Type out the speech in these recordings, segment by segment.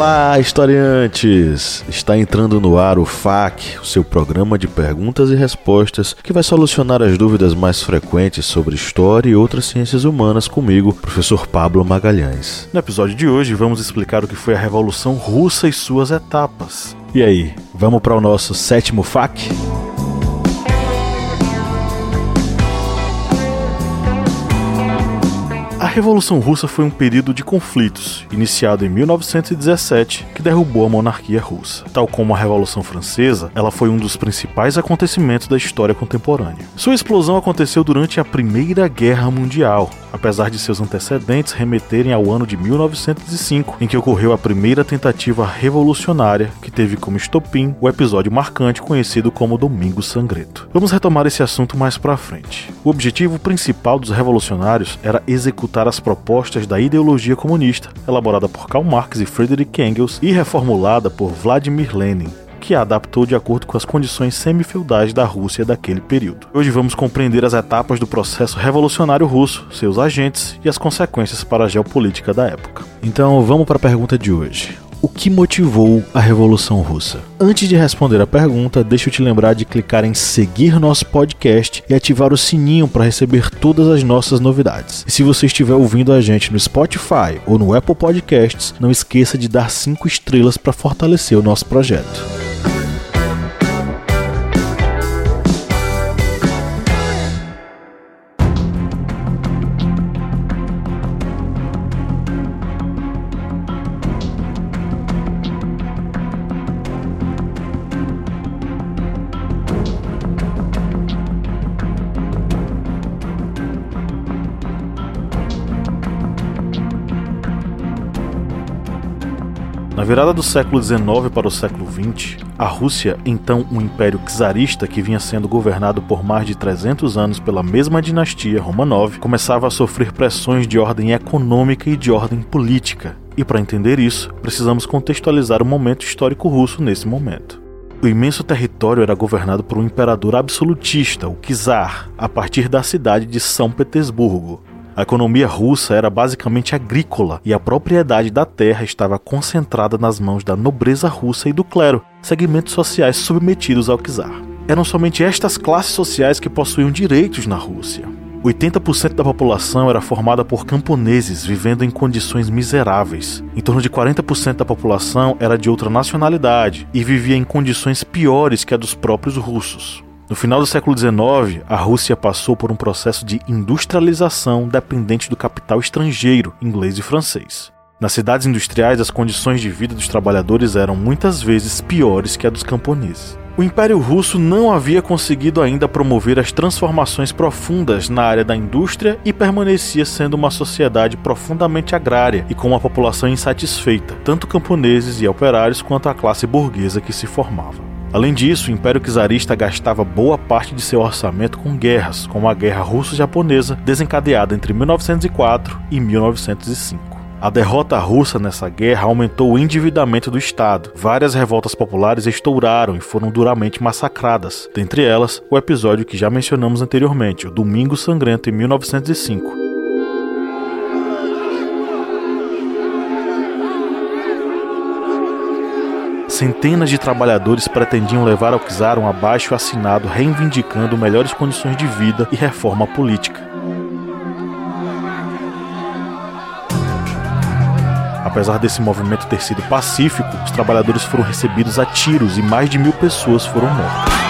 Olá, historiantes! Está entrando no ar o FAQ, o seu programa de perguntas e respostas que vai solucionar as dúvidas mais frequentes sobre história e outras ciências humanas comigo, professor Pablo Magalhães. No episódio de hoje, vamos explicar o que foi a Revolução Russa e suas etapas. E aí, vamos para o nosso sétimo FAQ? Revolução Russa foi um período de conflitos, iniciado em 1917, que derrubou a monarquia russa. Tal como a Revolução Francesa, ela foi um dos principais acontecimentos da história contemporânea. Sua explosão aconteceu durante a Primeira Guerra Mundial, apesar de seus antecedentes remeterem ao ano de 1905, em que ocorreu a primeira tentativa revolucionária que teve como estopim o episódio marcante conhecido como Domingo Sangrento. Vamos retomar esse assunto mais para frente. O objetivo principal dos revolucionários era executar as propostas da ideologia comunista, elaborada por Karl Marx e Friedrich Engels e reformulada por Vladimir Lenin, que a adaptou de acordo com as condições semi-feudais da Rússia daquele período. Hoje vamos compreender as etapas do processo revolucionário russo, seus agentes e as consequências para a geopolítica da época. Então vamos para a pergunta de hoje o que motivou a Revolução Russa? Antes de responder a pergunta, deixa eu te lembrar de clicar em seguir nosso podcast e ativar o sininho para receber todas as nossas novidades. E se você estiver ouvindo a gente no Spotify ou no Apple Podcasts, não esqueça de dar 5 estrelas para fortalecer o nosso projeto. Virada do século XIX para o século XX, a Rússia, então um império czarista que vinha sendo governado por mais de 300 anos pela mesma dinastia Romanov, começava a sofrer pressões de ordem econômica e de ordem política. E para entender isso, precisamos contextualizar o momento histórico russo nesse momento. O imenso território era governado por um imperador absolutista, o czar, a partir da cidade de São Petersburgo, a economia russa era basicamente agrícola e a propriedade da terra estava concentrada nas mãos da nobreza russa e do clero, segmentos sociais submetidos ao czar. Eram somente estas classes sociais que possuíam direitos na Rússia. 80% da população era formada por camponeses vivendo em condições miseráveis. Em torno de 40% da população era de outra nacionalidade e vivia em condições piores que a dos próprios russos. No final do século XIX, a Rússia passou por um processo de industrialização dependente do capital estrangeiro, inglês e francês. Nas cidades industriais, as condições de vida dos trabalhadores eram muitas vezes piores que a dos camponeses. O Império Russo não havia conseguido ainda promover as transformações profundas na área da indústria e permanecia sendo uma sociedade profundamente agrária e com uma população insatisfeita, tanto camponeses e operários quanto a classe burguesa que se formava. Além disso, o Império Czarista gastava boa parte de seu orçamento com guerras, como a Guerra Russo-Japonesa, desencadeada entre 1904 e 1905. A derrota russa nessa guerra aumentou o endividamento do Estado. Várias revoltas populares estouraram e foram duramente massacradas, dentre elas o episódio que já mencionamos anteriormente, o Domingo Sangrento em 1905. Centenas de trabalhadores pretendiam levar ao czar um abaixo assinado reivindicando melhores condições de vida e reforma política. Apesar desse movimento ter sido pacífico, os trabalhadores foram recebidos a tiros e mais de mil pessoas foram mortas.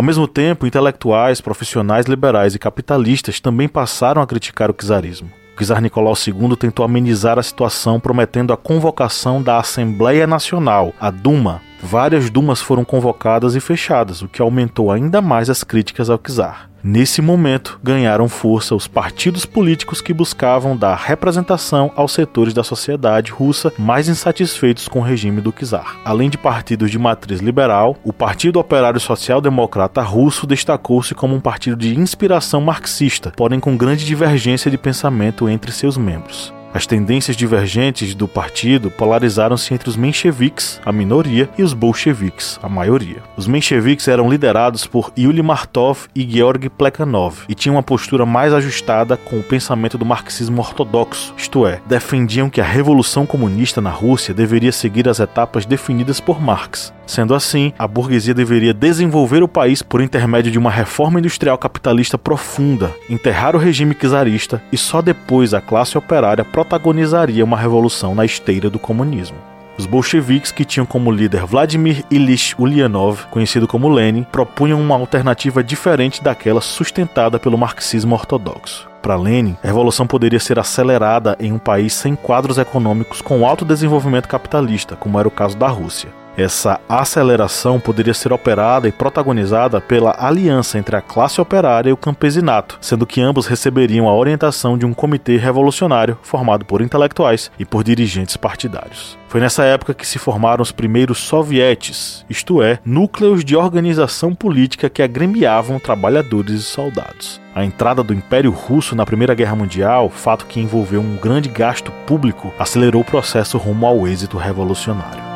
Ao mesmo tempo, intelectuais, profissionais liberais e capitalistas também passaram a criticar o czarismo. O czar Nicolau II tentou amenizar a situação prometendo a convocação da Assembleia Nacional, a Duma, Várias dumas foram convocadas e fechadas, o que aumentou ainda mais as críticas ao czar. Nesse momento, ganharam força os partidos políticos que buscavam dar representação aos setores da sociedade russa mais insatisfeitos com o regime do czar. Além de partidos de matriz liberal, o Partido Operário Social Democrata Russo destacou-se como um partido de inspiração marxista, porém com grande divergência de pensamento entre seus membros. As tendências divergentes do partido polarizaram-se entre os mencheviques, a minoria, e os bolcheviques, a maioria. Os mencheviques eram liderados por Yuli Martov e Georg Plekhanov e tinham uma postura mais ajustada com o pensamento do marxismo ortodoxo, isto é, defendiam que a revolução comunista na Rússia deveria seguir as etapas definidas por Marx. Sendo assim, a burguesia deveria desenvolver o país por intermédio de uma reforma industrial capitalista profunda, enterrar o regime czarista e só depois a classe operária protagonizaria uma revolução na esteira do comunismo. Os bolcheviques, que tinham como líder Vladimir Ilyich Ulyanov, conhecido como Lenin, propunham uma alternativa diferente daquela sustentada pelo marxismo ortodoxo. Para Lenin, a revolução poderia ser acelerada em um país sem quadros econômicos com alto desenvolvimento capitalista, como era o caso da Rússia. Essa aceleração poderia ser operada e protagonizada pela aliança entre a classe operária e o campesinato, sendo que ambos receberiam a orientação de um comitê revolucionário formado por intelectuais e por dirigentes partidários. Foi nessa época que se formaram os primeiros sovietes, isto é, núcleos de organização política que agremiavam trabalhadores e soldados. A entrada do Império Russo na Primeira Guerra Mundial, fato que envolveu um grande gasto público, acelerou o processo rumo ao êxito revolucionário.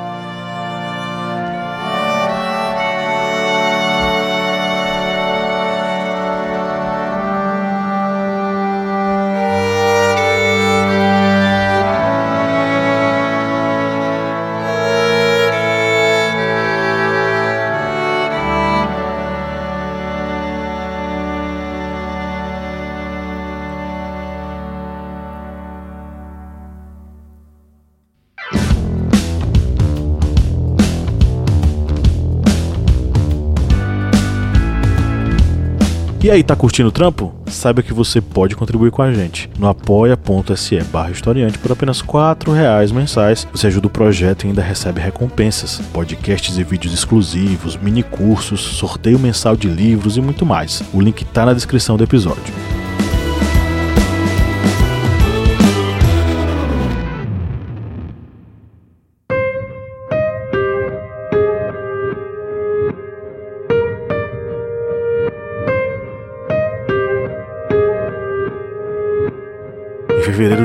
E aí, tá curtindo o trampo? Saiba que você pode contribuir com a gente no apoia.se barra historiante por apenas R$ reais mensais. Você ajuda o projeto e ainda recebe recompensas, podcasts e vídeos exclusivos, mini cursos, sorteio mensal de livros e muito mais. O link tá na descrição do episódio.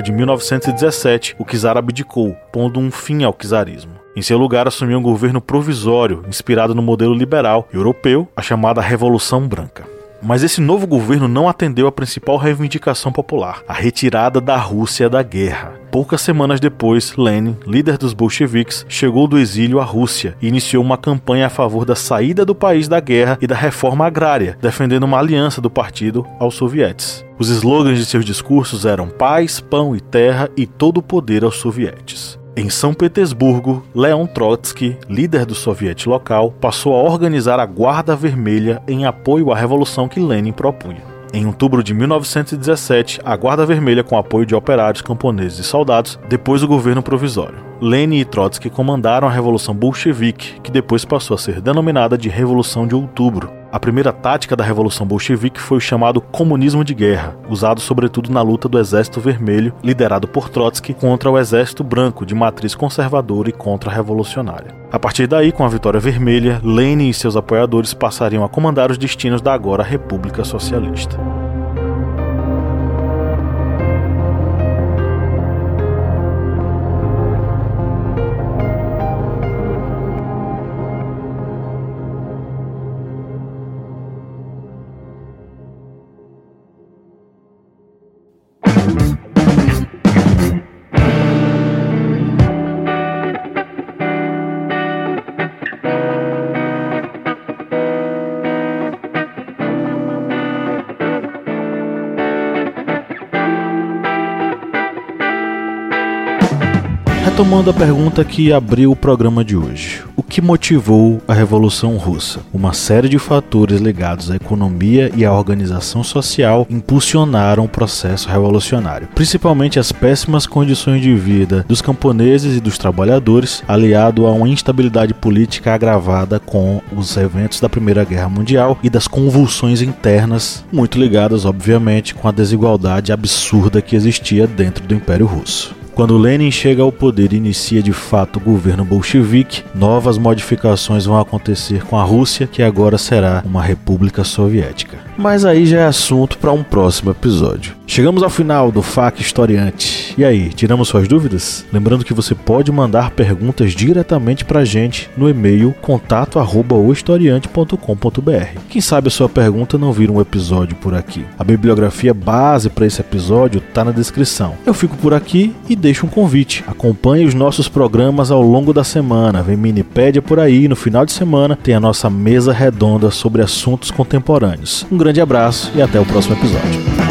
De 1917, o czar abdicou, pondo um fim ao czarismo. Em seu lugar, assumiu um governo provisório, inspirado no modelo liberal europeu, a chamada Revolução Branca. Mas esse novo governo não atendeu à principal reivindicação popular, a retirada da Rússia da guerra. Poucas semanas depois, Lenin, líder dos bolcheviques, chegou do exílio à Rússia e iniciou uma campanha a favor da saída do país da guerra e da reforma agrária, defendendo uma aliança do partido aos sovietes. Os slogans de seus discursos eram paz, pão e terra e todo o poder aos sovietes. Em São Petersburgo, Leon Trotsky, líder do soviete local, passou a organizar a Guarda Vermelha em apoio à revolução que Lenin propunha. Em outubro de 1917, a Guarda Vermelha, com apoio de operários, camponeses e soldados, depois o governo provisório. Lenin e Trotsky comandaram a Revolução Bolchevique, que depois passou a ser denominada de Revolução de Outubro, a primeira tática da Revolução Bolchevique foi o chamado comunismo de guerra, usado sobretudo na luta do Exército Vermelho, liderado por Trotsky, contra o Exército Branco, de matriz conservadora e contra-revolucionária. A partir daí, com a vitória vermelha, Lenin e seus apoiadores passariam a comandar os destinos da agora República Socialista. Retomando a pergunta que abriu o programa de hoje: o que motivou a Revolução Russa? Uma série de fatores ligados à economia e à organização social impulsionaram o processo revolucionário, principalmente as péssimas condições de vida dos camponeses e dos trabalhadores, aliado a uma instabilidade política agravada com os eventos da Primeira Guerra Mundial e das convulsões internas, muito ligadas, obviamente, com a desigualdade absurda que existia dentro do Império Russo. Quando Lenin chega ao poder e inicia de fato o governo bolchevique, novas modificações vão acontecer com a Rússia, que agora será uma república soviética. Mas aí já é assunto para um próximo episódio. Chegamos ao final do FAQ Historiante. E aí, tiramos suas dúvidas? Lembrando que você pode mandar perguntas diretamente para a gente no e-mail contato@ohistoriante.com.br. Quem sabe a sua pergunta não vira um episódio por aqui. A bibliografia base para esse episódio está na descrição. Eu fico por aqui e deixo um convite. Acompanhe os nossos programas ao longo da semana. Vem Minipédia por aí. No final de semana tem a nossa mesa redonda sobre assuntos contemporâneos. Um grande abraço e até o próximo episódio.